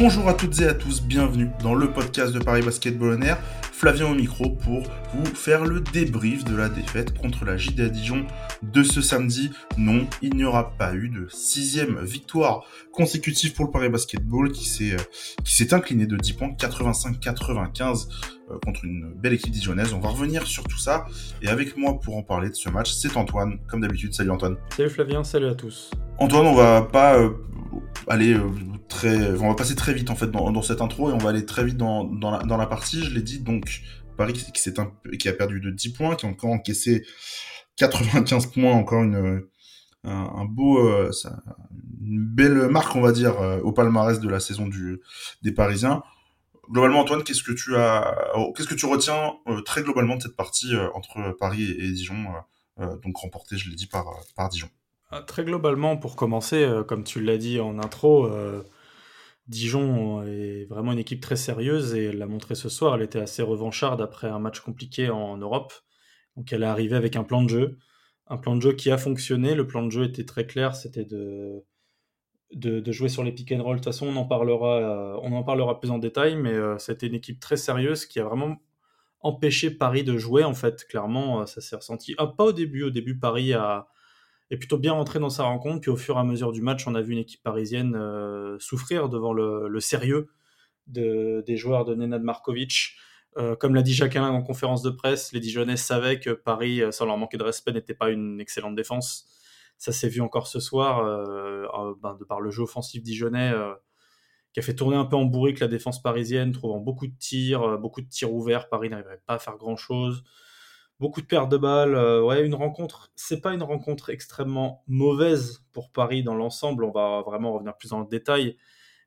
Bonjour à toutes et à tous, bienvenue dans le podcast de Paris Basketball On Air. Flavien au micro pour vous faire le débrief de la défaite contre la JD Dijon de ce samedi. Non, il n'y aura pas eu de sixième victoire consécutive pour le Paris Basketball qui s'est euh, qui s'est incliné de 10 points 85-95 euh, contre une belle équipe dijonnaise. On va revenir sur tout ça et avec moi pour en parler de ce match, c'est Antoine. Comme d'habitude, salut Antoine. Salut Flavien, salut à tous. Antoine, on va pas euh, aller euh, très, on va passer très vite en fait dans, dans, cette intro et on va aller très vite dans, dans, la, dans la partie. Je l'ai dit donc Paris qui, qui, un, qui a perdu de 10 points, qui a encore encaissé 95 points, encore une un, un beau, euh, ça, une belle marque on va dire euh, au palmarès de la saison du des Parisiens. Globalement, Antoine, qu'est-ce que tu as, oh, qu'est-ce que tu retiens euh, très globalement de cette partie euh, entre Paris et, Dijon, donc remportée, je l'ai dit par par Dijon? Ah, très globalement, pour commencer, euh, comme tu l'as dit en intro, euh, Dijon est vraiment une équipe très sérieuse et elle l'a montré ce soir. Elle était assez revancharde après un match compliqué en Europe. Donc elle est arrivée avec un plan de jeu, un plan de jeu qui a fonctionné. Le plan de jeu était très clair, c'était de, de, jouer sur les pick and roll. De toute façon, on en parlera, euh, on en parlera plus en détail, mais euh, c'était une équipe très sérieuse qui a vraiment empêché Paris de jouer. En fait, clairement, ça s'est ressenti. Ah, pas au début. Au début, Paris a est plutôt bien rentré dans sa rencontre. Puis au fur et à mesure du match, on a vu une équipe parisienne euh, souffrir devant le, sérieux de, des joueurs de Nenad Markovic. Euh, comme l'a dit Jacqueline en conférence de presse, les Dijonnais savaient que Paris, euh, sans leur manquer de respect, n'était pas une excellente défense. Ça s'est vu encore ce soir, euh, ben, de par le jeu offensif dijonnais, euh, qui a fait tourner un peu en bourrique la défense parisienne, trouvant beaucoup de tirs, euh, beaucoup de tirs ouverts. Paris n'arriverait pas à faire grand-chose beaucoup de pertes de balles. Euh, ouais, une rencontre. C'est pas une rencontre extrêmement mauvaise pour Paris dans l'ensemble. On va vraiment revenir plus dans le détail.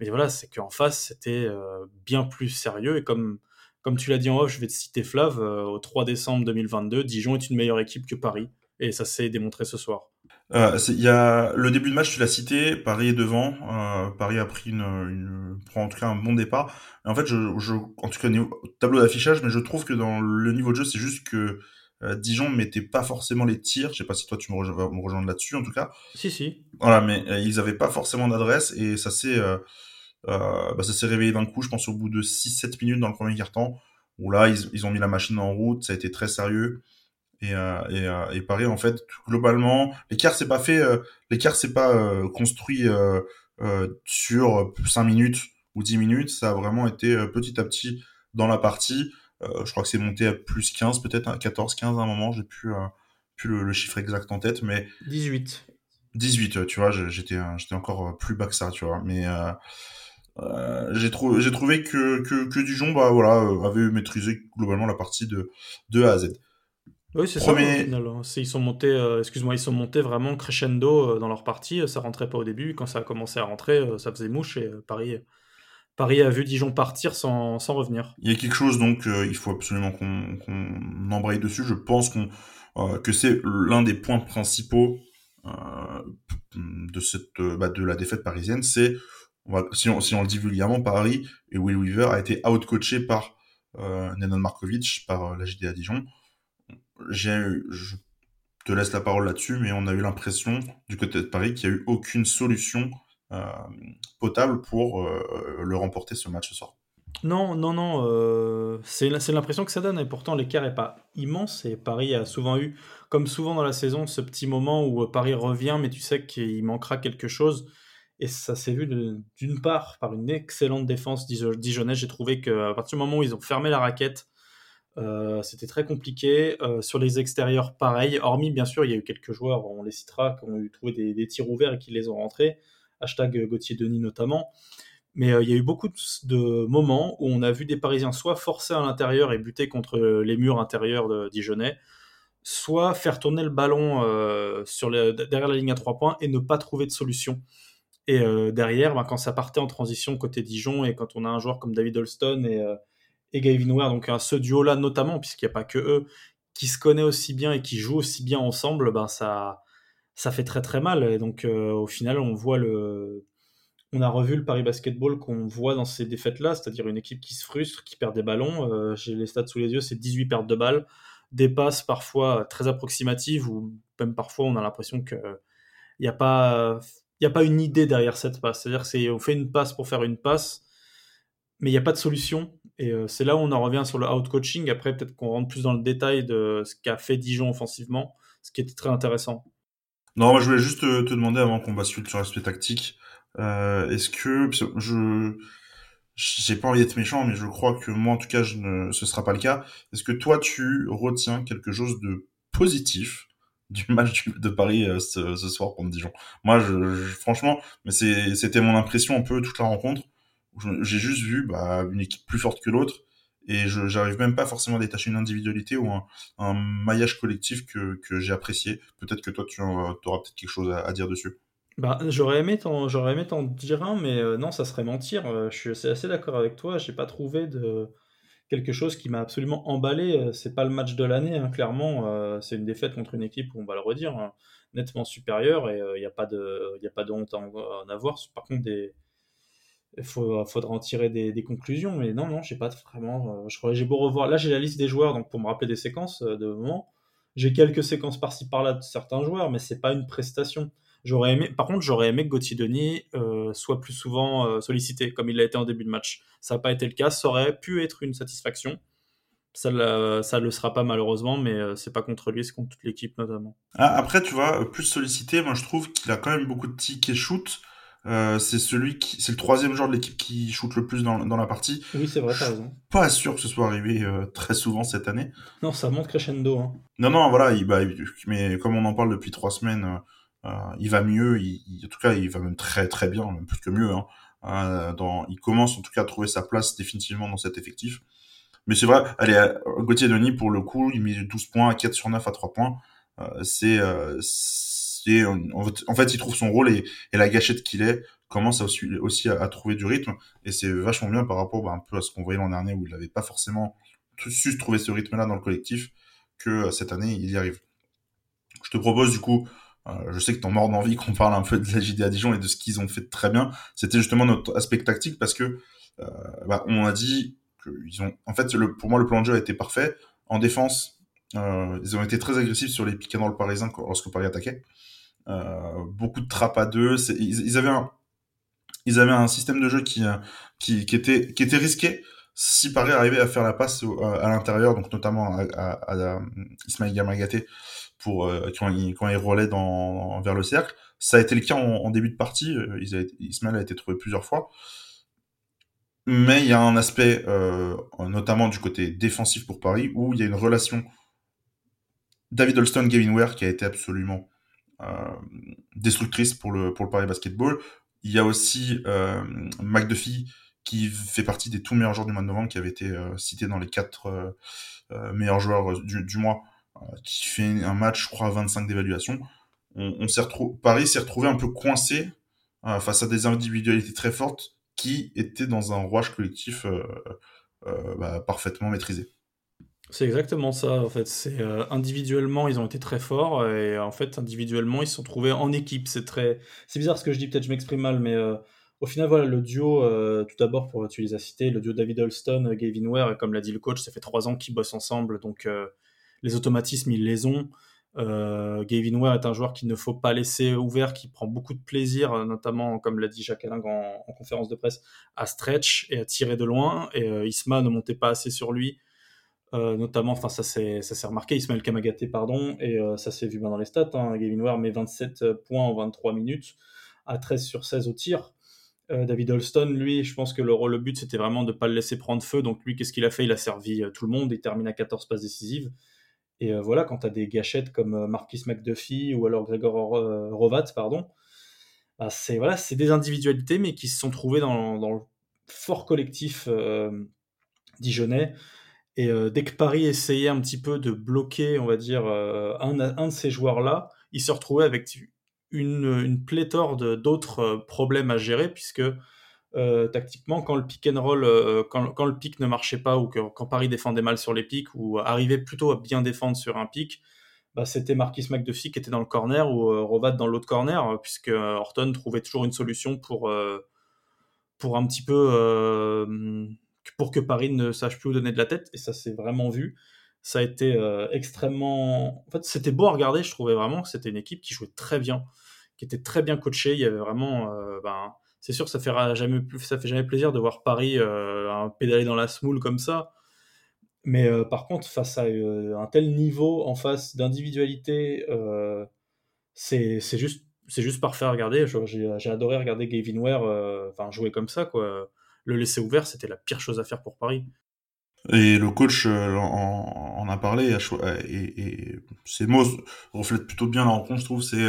Mais voilà, c'est qu'en face, c'était euh, bien plus sérieux. Et comme, comme tu l'as dit en off, je vais te citer Flav, euh, au 3 décembre 2022, Dijon est une meilleure équipe que Paris. Et ça s'est démontré ce soir. Euh, y a le début de match, tu l'as cité, Paris est devant, euh, Paris a pris une, une, prend en tout cas un bon départ. Et en fait, je, je, en tout cas, niveau, tableau d'affichage, mais je trouve que dans le niveau de jeu, c'est juste que euh, Dijon ne mettait pas forcément les tirs. Je sais pas si toi tu me, rejoins, me rejoindre là-dessus, en tout cas. Si, si. Voilà, mais euh, ils avaient pas forcément d'adresse et ça s'est, euh, bah, ça s'est réveillé d'un coup, je pense, au bout de 6-7 minutes dans le premier quart-temps, où là, ils, ils ont mis la machine en route, ça a été très sérieux. Et, euh, et, euh, et pareil, en fait, globalement, l'écart s'est pas fait, euh, l'écart s'est pas euh, construit euh, euh, sur 5 minutes ou 10 minutes. Ça a vraiment été petit à petit dans la partie. je crois que c'est monté à plus 15, peut-être 14, 15 à un moment. J'ai plus, plus le, le, chiffre exact en tête, mais 18. 18, tu vois, j'étais, j'étais encore plus bas que ça, tu vois. Mais euh, j'ai trouvé, j'ai trouvé que, que, que Dijon, bah voilà, avait maîtrisé globalement la partie de, de A à Z. Oui, c'est Premier... ça au final. Hein. Ils sont montés, euh, excuse-moi, ils sont montés vraiment crescendo euh, dans leur partie. Ça rentrait pas au début. Quand ça a commencé à rentrer, euh, ça faisait mouche et Paris, Paris a vu Dijon partir sans, sans revenir. Il y a quelque chose donc, il faut absolument qu'on qu embraye dessus. Je pense qu'on que c'est l'un des points principaux de cette bah, de la défaite parisienne. C'est si on, si on le dit vulgairement, Paris et Will Weaver a été outcoaché par euh, Nenon Markovic, par la JDA Dijon je te laisse la parole là-dessus, mais on a eu l'impression du côté de Paris qu'il n'y a eu aucune solution euh, potable pour euh, le remporter ce match ce soir. Non, non, non, euh, c'est l'impression que ça donne, et pourtant l'écart n'est pas immense, et Paris a souvent eu, comme souvent dans la saison, ce petit moment où Paris revient, mais tu sais qu'il manquera quelque chose, et ça s'est vu d'une part par une excellente défense dijonnaise, j'ai trouvé qu'à partir du moment où ils ont fermé la raquette, euh, c'était très compliqué. Euh, sur les extérieurs, pareil. Hormis, bien sûr, il y a eu quelques joueurs, on les citera, qui ont eu trouvé des, tirs ouverts et qui les ont rentrés. Hashtag Gauthier Denis notamment. Mais euh, il y a eu beaucoup de moments où on a vu des Parisiens soit forcer à l'intérieur et buter contre les murs intérieurs de Dijonais, soit faire tourner le ballon euh, sur derrière la ligne à trois points et ne pas trouver de solution. Et euh, derrière, ben, quand ça partait en transition côté Dijon et quand on a un joueur comme David Holston et et Gavin Ware, donc à ce duo-là notamment, puisqu'il n'y a pas que eux, qui se connaissent aussi bien et qui jouent aussi bien ensemble, ben ça, ça fait très très mal. Et donc euh, au final, on voit le, on a revu le Paris Basketball qu'on voit dans ces défaites-là, c'est-à-dire une équipe qui se frustre, qui perd des ballons. Euh, J'ai les stats sous les yeux, c'est 18 pertes de balles, des passes parfois très approximatives, ou même parfois on a l'impression que il n'y a pas, il a pas une idée derrière cette passe. C'est-à-dire qu'on fait une passe pour faire une passe mais il n'y a pas de solution. Et c'est là où on en revient sur le out-coaching. Après, peut-être qu'on rentre plus dans le détail de ce qu'a fait Dijon offensivement, ce qui était très intéressant. Non, moi, je voulais juste te, demander avant qu'on bascule sur l'aspect tactique. Est-ce que je j'ai pas envie d'être méchant, mais je crois que moi, en tout cas, je ne, ce sera pas le cas. Est-ce que toi, tu retiens quelque chose de positif du match de Paris euh, ce, soir contre Dijon? Moi, je, franchement, mais c'était mon impression un peu toute la rencontre. J'ai juste vu bah, une équipe plus forte que l'autre et je j'arrive même pas forcément à détacher une individualité ou un, maillage collectif que, j'ai apprécié. Peut-être que toi, tu auras peut-être quelque chose à dire dessus. Bah, j'aurais aimé t'en j'aurais aimé dire un, mais euh, non, ça serait mentir. Euh, je suis assez d'accord avec toi. J'ai pas trouvé quelque chose qui m'a absolument emballé. Euh, c'est pas le match de l'année, hein, clairement. c'est une défaite contre une équipe, on va le redire, hein, nettement supérieure et il n'y a pas de y a pas de honte à en, avoir. Par contre, des il faudra en tirer des, conclusions, mais non, non, j'ai pas vraiment. je crois j'ai beau revoir. Là, j'ai la liste des joueurs, donc pour me rappeler des séquences de moment. J'ai quelques séquences par-ci par-là de certains joueurs, mais c'est pas une prestation. J'aurais aimé, par contre, j'aurais aimé que Gauthier Denis euh, soit plus souvent euh, sollicité, comme il l'a été en début de match. Ça n'a pas été le cas. Ça aurait pu être une satisfaction. Ça ne le sera pas malheureusement, mais euh, c'est pas contre lui, c'est contre toute l'équipe notamment. Ah, après, tu vois, plus sollicité, moi je trouve qu'il a quand même beaucoup de tics et shoot. c'est celui qui, c'est le troisième joueur de l'équipe qui shoot le plus dans, dans la partie. Oui, c'est vrai, t'as raison. Pas sûr que ce soit arrivé très souvent cette année. Non, ça monte crescendo. Hein. Non, non, voilà, il, bah, mais comme on en parle depuis trois semaines, euh, il va mieux, il, en tout cas, il va même très très bien, même plus que mieux. Hein. Euh, dans, il commence en tout cas à trouver sa place définitivement dans cet effectif. Mais c'est vrai, allez, euh, Gauthier Denis, pour le coup, il met 12 points, à 4 sur 9 à 3 points. Euh, c'est, en fait, il trouve son rôle et, la gâchette qu'il est commence aussi, à, trouver du rythme. Et c'est vachement bien par rapport bah, à ce qu'on voyait l'an dernier où il n'avait pas forcément su trouver ce rythme-là dans le collectif, que cette année, il y arrive. Je te propose du coup euh, je sais que t'en mords d'envie qu'on parle un peu de la JDA Dijon et de ce qu'ils ont fait très bien. C'était justement notre aspect tactique parce que euh, bah, on a dit qu'ils ont. En fait, pour moi, le plan de jeu a été parfait. En défense, euh, ils ont été très agressifs sur les pick and roll parisiens lorsque Paris attaquait. Euh, beaucoup de trappes à deux. Ils, ils, avaient un, ils avaient un système de jeu qui, euh, qui, qui était, qui était risqué si Paris arrivait à faire la passe à l'intérieur, donc notamment à, à, à Ismaël Gamagaté, euh, quand, il, roulait vers le cercle. Ça a été le cas en, début de partie. Euh, Ismaël a été trouvé plusieurs fois. Mais il y a un aspect, euh, notamment du côté défensif pour Paris, où il y a une relation David Holston, Gavin Ware qui a été absolument destructrice pour le, Paris Basketball. Il y a aussi euh, McDuffie qui fait partie des tout meilleurs joueurs du mois de novembre, qui avait été cité dans les quatre meilleurs joueurs du, mois qui fait un match, je crois, à 25 d'évaluation. On, Paris s'est retrouvé un peu coincé euh, face à des individualités très fortes qui étaient dans un rouage collectif euh, euh, bah, parfaitement maîtrisé. C'est exactement ça, en fait. C'est individuellement, ils ont été très forts et en fait, individuellement, ils se sont trouvés en équipe. C'est très, c'est bizarre ce que je dis. Peut-être je m'exprime mal, mais au final, voilà, le duo. tout d'abord, pour tu les as cités, le duo David Holston, Gavin Ware, comme l'a dit le coach, ça fait trois ans qu'ils bossent ensemble, donc les automatismes, ils les ont. Euh, Gavin Ware est un joueur qu'il ne faut pas laisser ouvert, qui prend beaucoup de plaisir, euh, notamment, comme l'a dit Jacques Alain en, conférence de presse, à stretch et à tirer de loin. Et euh, Isma ne montait pas assez sur lui, euh, notamment, enfin ça s'est remarqué, Ismaël Kamagaté, pardon, et ça s'est vu dans les stats. Hein. Gavin Ware met 27 points en 23 minutes, à 13 sur 16 au tir. David Holston, lui, je pense que le, le but c'était vraiment de ne pas le laisser prendre feu. Donc lui, qu'est-ce qu'il a fait? Il a servi tout le monde. Il termine à 14 passes décisives. Et euh, voilà, quand tu as des gâchettes comme euh, Marquis McDuffie ou alors Gregor euh, Rovat, pardon, bah, c'est voilà, des individualités, mais qui se sont trouvées dans, dans le fort collectif dijonnais. Et dès que Paris essayait un petit peu de bloquer, on va dire, un, un, de ces joueurs-là, il se retrouvait avec une, pléthore d'autres problèmes à gérer, puisque euh, tactiquement quand le pick and roll, euh, quand, le pick ne marchait pas ou quand Paris défendait mal sur les pics ou arrivait plutôt à bien défendre sur un pic, bah, c'était Marquis McDuffie qui était dans le corner ou euh, Rovat dans l'autre corner, puisque Horton trouvait toujours une solution pour un petit peu pour que Paris ne sache plus où donner de la tête, et ça s'est vraiment vu. Ça a été extrêmement. En fait, c'était beau à regarder, je trouvais vraiment que c'était une équipe qui jouait très bien, qui était très bien coachée. Il y avait vraiment. Ben, c'est sûr, ça fait jamais, ça fait jamais plaisir de voir Paris un pédaler dans la smoule comme ça. Mais par contre, face à un tel niveau, en face d'individualité, c'est juste, juste parfait à regarder. J'ai adoré regarder Gavin Ware enfin, jouer comme ça. Quoi. Le laisser ouvert, c'était la pire chose à faire pour Paris. Et le coach en, a parlé, et, et, ces mots reflètent plutôt bien la rencontre, je trouve. C'est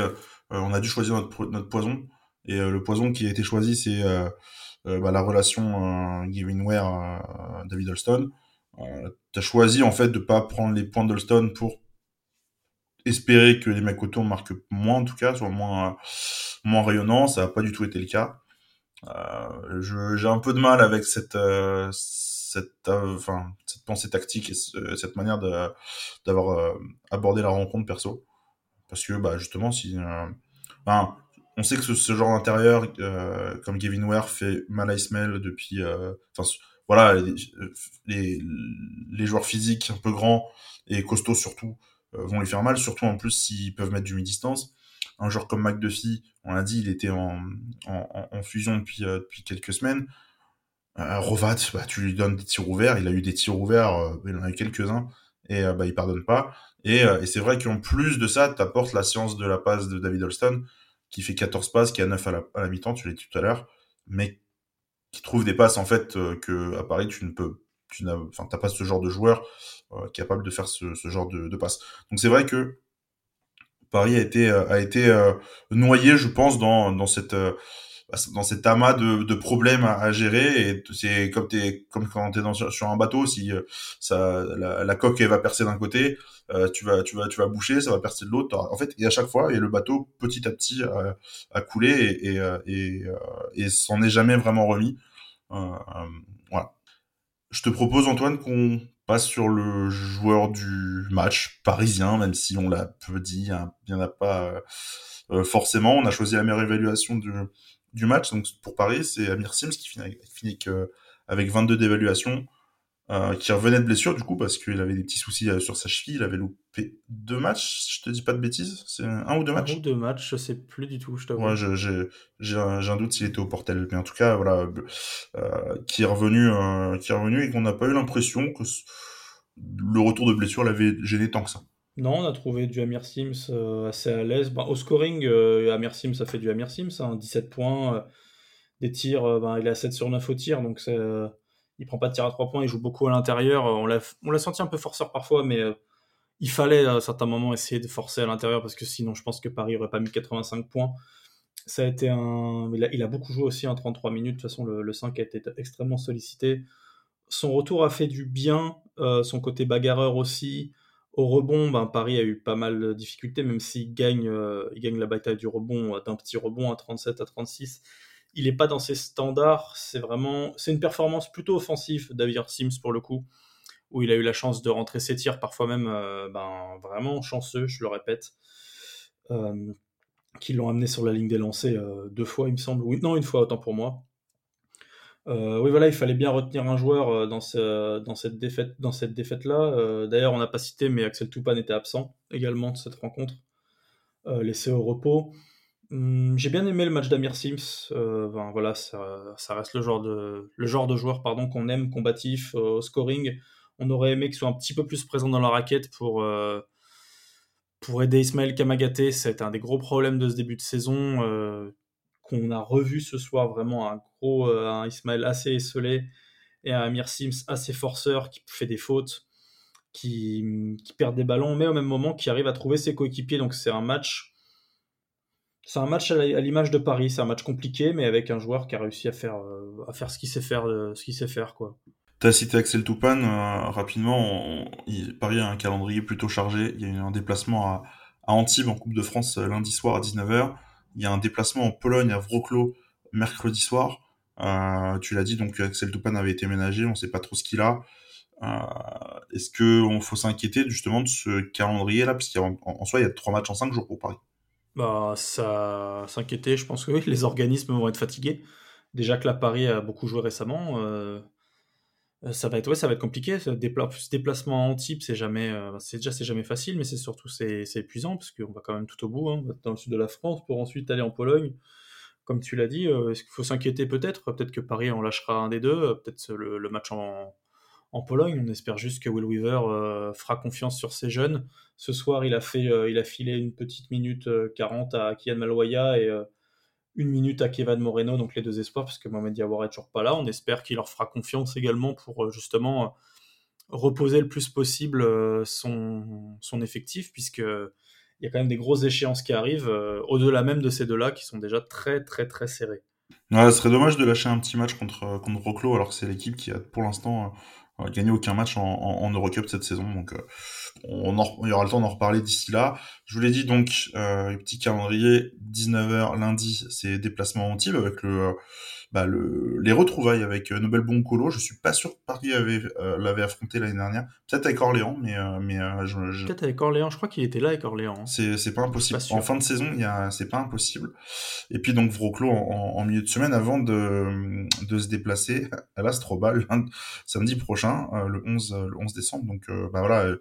on a dû choisir notre, poison, et le poison qui a été choisi, c'est bah, la relation Gavin Ware David Alston. tu as choisi en fait de pas prendre les points d'Alston pour espérer que les mecs autour marquent moins en tout cas, soit moins moins. Ça n'a pas du tout été le cas. J'ai un peu de mal avec cette cette, euh, enfin, cette pensée tactique et cette manière d'avoir euh, abordé la rencontre perso. Parce que, bah, justement, si. Euh, on sait que ce, genre d'intérieur, comme Gavin Ware, fait mal à Ismail depuis. Enfin, voilà, les, les, joueurs physiques un peu grands et costauds surtout vont lui faire mal, surtout en plus s'ils peuvent mettre du mi-distance. Un joueur comme McDuffie, on l'a dit, il était en, fusion depuis, depuis quelques semaines. Euh, Rovat, bah, tu lui donnes des tirs ouverts, il a eu des tirs ouverts, euh, il en a eu quelques-uns, et euh, bah, il pardonne pas. Et, c'est vrai qu'en plus de ça, tu apportes la science de la passe de David Holston, qui fait 14 passes, qui a 9 à la, à la mi-temps, tu l'as dit tout à l'heure, mais qui trouve des passes en fait que à Paris tu ne peux tu n'as pas ce genre de joueur capable de faire ce, genre de, de passes donc c'est vrai que Paris a été a été noyé je pense dans dans cette bah, dans cet amas de, de problèmes à, gérer. Et c'est comme t'es comme quand t'es dans sur un bateau si euh, ça la, la, coque elle va percer d'un côté euh, tu vas tu vas tu vas boucher ça va percer de l'autre. En fait et à chaque fois et le bateau petit à petit a, a coulé et et, euh, et, et s'en est jamais vraiment remis. Voilà. Je te propose Antoine qu'on passe sur le joueur du match parisien même si on l'a peu dit hein, il n'y en a pas forcément on a choisi la meilleure évaluation du match. Donc pour Paris, c'est Amir Sims qui finit, finit avec 22 d'évaluation, euh, qui revenait de blessure du coup parce qu'il avait des petits soucis euh, sur sa cheville. Il avait loupé deux matchs, je te dis pas de bêtises. C'est un ou deux matchs? Un ou deux matchs, je sais plus du tout. Je t'avoue. Ouais, j'ai un, un, doute s'il était au portel, mais en tout cas voilà, euh, qui est revenu, qui est revenu et qu'on n'a pas eu l'impression que le retour de blessure l'avait gêné tant que ça. Non, on a trouvé du Amir Sims assez à l'aise. Ben, au scoring, Amir Sims a fait du Amir Sims, hein, 17 points, euh, des tirs, ben, il est à 7 sur 9 au tir, donc il prend pas de tir à 3 points, il joue beaucoup à l'intérieur. on l'a senti un peu forceur parfois, mais il fallait à certains moments essayer de forcer à l'intérieur parce que sinon je pense que Paris aurait pas mis 85 points. Ça a été un... il, a, beaucoup joué aussi en 33 minutes, de toute façon le, le 5 a été extrêmement sollicité. Son retour a fait du bien, son côté bagarreur aussi. Au rebond, ben, Paris a eu pas mal de difficultés, même s'il gagne, euh, gagne la bataille du rebond euh, d'un petit rebond à 37 à 36. Il n'est pas dans ses standards. C'est vraiment, c'est une performance plutôt offensive David Sims pour le coup, où il a eu la chance de rentrer ses tirs, parfois même euh, ben, vraiment chanceux, je le répète, qui l'ont amené sur la ligne des lancers deux fois, il me semble. Oui, non, une fois, autant pour moi. Euh, oui, voilà, il fallait bien retenir un joueur euh, dans, dans cette défaite, dans cette défaite-là. Euh, d'ailleurs, on n'a pas cité, mais Axel Toupane était absent également de cette rencontre, laissé au repos. Hum, j'ai bien aimé le match d'Amir Sims. Ben, voilà, ça, reste le genre de, joueur pardon, qu'on aime, combatif, au scoring. On aurait aimé qu'il soit un petit peu plus présent dans la raquette pour, pour aider Ismaël Kamagaté. C'était un des gros problèmes de ce début de saison qu'on a revu ce soir, vraiment un gros euh, Ismaël assez esselé et un Amir Sims assez forceur qui fait des fautes, qui perd des ballons, mais au même moment qui arrive à trouver ses coéquipiers. Donc c'est un match. C'est un match à l'image de Paris, c'est un match compliqué, mais avec un joueur qui a réussi à faire, euh, à faire ce qu'il sait faire, euh, ce qu'il sait faire, quoi. T'as cité Axel Toupane rapidement. Paris a un calendrier plutôt chargé. Il y a eu un déplacement à, Antibes en Coupe de France lundi soir à 19h. Il y a un déplacement en Pologne à Wrocław mercredi soir. Euh, tu l'as dit, donc Axel Toupane avait été ménagé, on ne sait pas trop ce qu'il a. Euh, est-ce qu'on faut s'inquiéter justement de ce calendrier-là? Parce qu'en en, soi, il y a trois matchs en cinq jours pour Paris. Bah, ça s'inquiéter, je pense que oui, les organismes vont être fatigués. Déjà que la Paris a beaucoup joué récemment, euh, ça va être compliqué. Ce, déplacement en type, c'est jamais, c'est déjà c'est jamais facile, mais c'est surtout c'est épuisant parce qu'on va quand même tout au bout, hein, dans le sud de la France, pour ensuite aller en Pologne comme tu l'as dit, est-ce qu'il faut s'inquiéter peut-être? Peut-être que Paris en lâchera un des deux, peut-être le, match en, en Pologne. On espère juste que Will Weaver fera confiance sur ses jeunes. Ce soir, il a, fait, il a filé une petite minute 40 à Kian Maloya et une minute à Kevin Moreno, donc les deux espoirs, parce que Mohamed Diawara est toujours pas là. On espère qu'il leur fera confiance également pour euh, justement euh, reposer le plus possible euh, son, effectif, puisque il y a quand même des grosses échéances qui arrivent, au-delà même de ces deux-là, qui sont déjà très très très serrés. Ce serait dommage de lâcher un petit match contre, contre alors que c'est l'équipe qui a pour l'instant gagné aucun match en, en, Eurocup cette saison. Donc on, il y aura le temps d'en reparler d'ici là. Je vous l'ai dit donc, euh, petit calendrier, 19h lundi, c'est déplacement Antibes avec le bah, le, les retrouvailles avec euh, Nobel Boncolo. Je suis pas sûr que Paris avait euh, l'avait affronté l'année dernière. Peut-être avec Orléans, mais euh, mais je, peut-être avec Orléans. Je crois qu'il était là avec Orléans. Hein. C'est c'est pas impossible. en fin de saison, il y a c'est pas impossible. Et puis donc Vroclo en, en, milieu de semaine avant de de se déplacer à l'Astrobal samedi prochain, le 11 le 11 décembre. Donc bah voilà,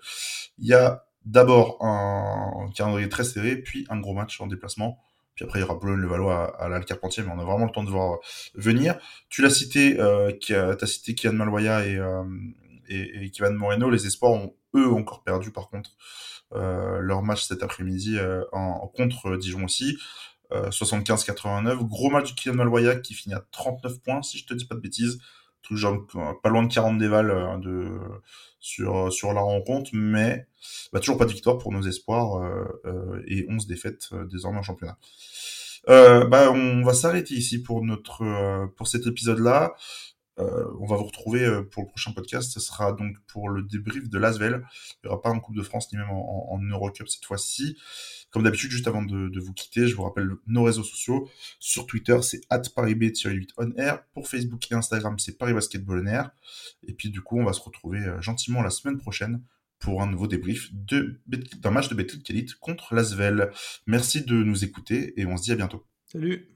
il y a d'abord un calendrier très serré, puis un gros match en déplacement puis après, il y aura Boulogne-le-Valois à, à l'Alcarpentier, mais on a vraiment le temps de voir euh, venir. Tu l'as cité, euh, as cité Kian Maloya et, euh, et, et Kivan Moreno. Les espoirs ont, eux, encore perdu, par contre, euh, leur match cet après-midi euh, en, contre Dijon aussi. 75-89. Gros match de Kian Maloya qui finit à 39 points, si je te dis pas de bêtises. Tout genre, pas loin de 40 dévals de, sur, sur la rencontre, mais bah, toujours pas de victoire pour nos espoirs euh, et 11 défaites désormais en championnat. Euh, bah, on va s'arrêter ici pour notre euh, pour cet épisode-là. Euh, on va vous retrouver euh, pour le prochain podcast. Ce sera donc pour le débrief de l'Asvel. Il n'y aura pas en Coupe de France ni même en, Eurocup cette fois-ci. Comme d'habitude, juste avant de, vous quitter, je vous rappelle nos réseaux sociaux. Sur Twitter, c'est parisb-8 on air. Pour Facebook et Instagram, c'est Paris on air. Et puis du coup, on va se retrouver gentiment la semaine prochaine pour un nouveau débrief d'un match de Betclic Elite contre l'Asvel. Merci de nous écouter et on se dit à bientôt. Salut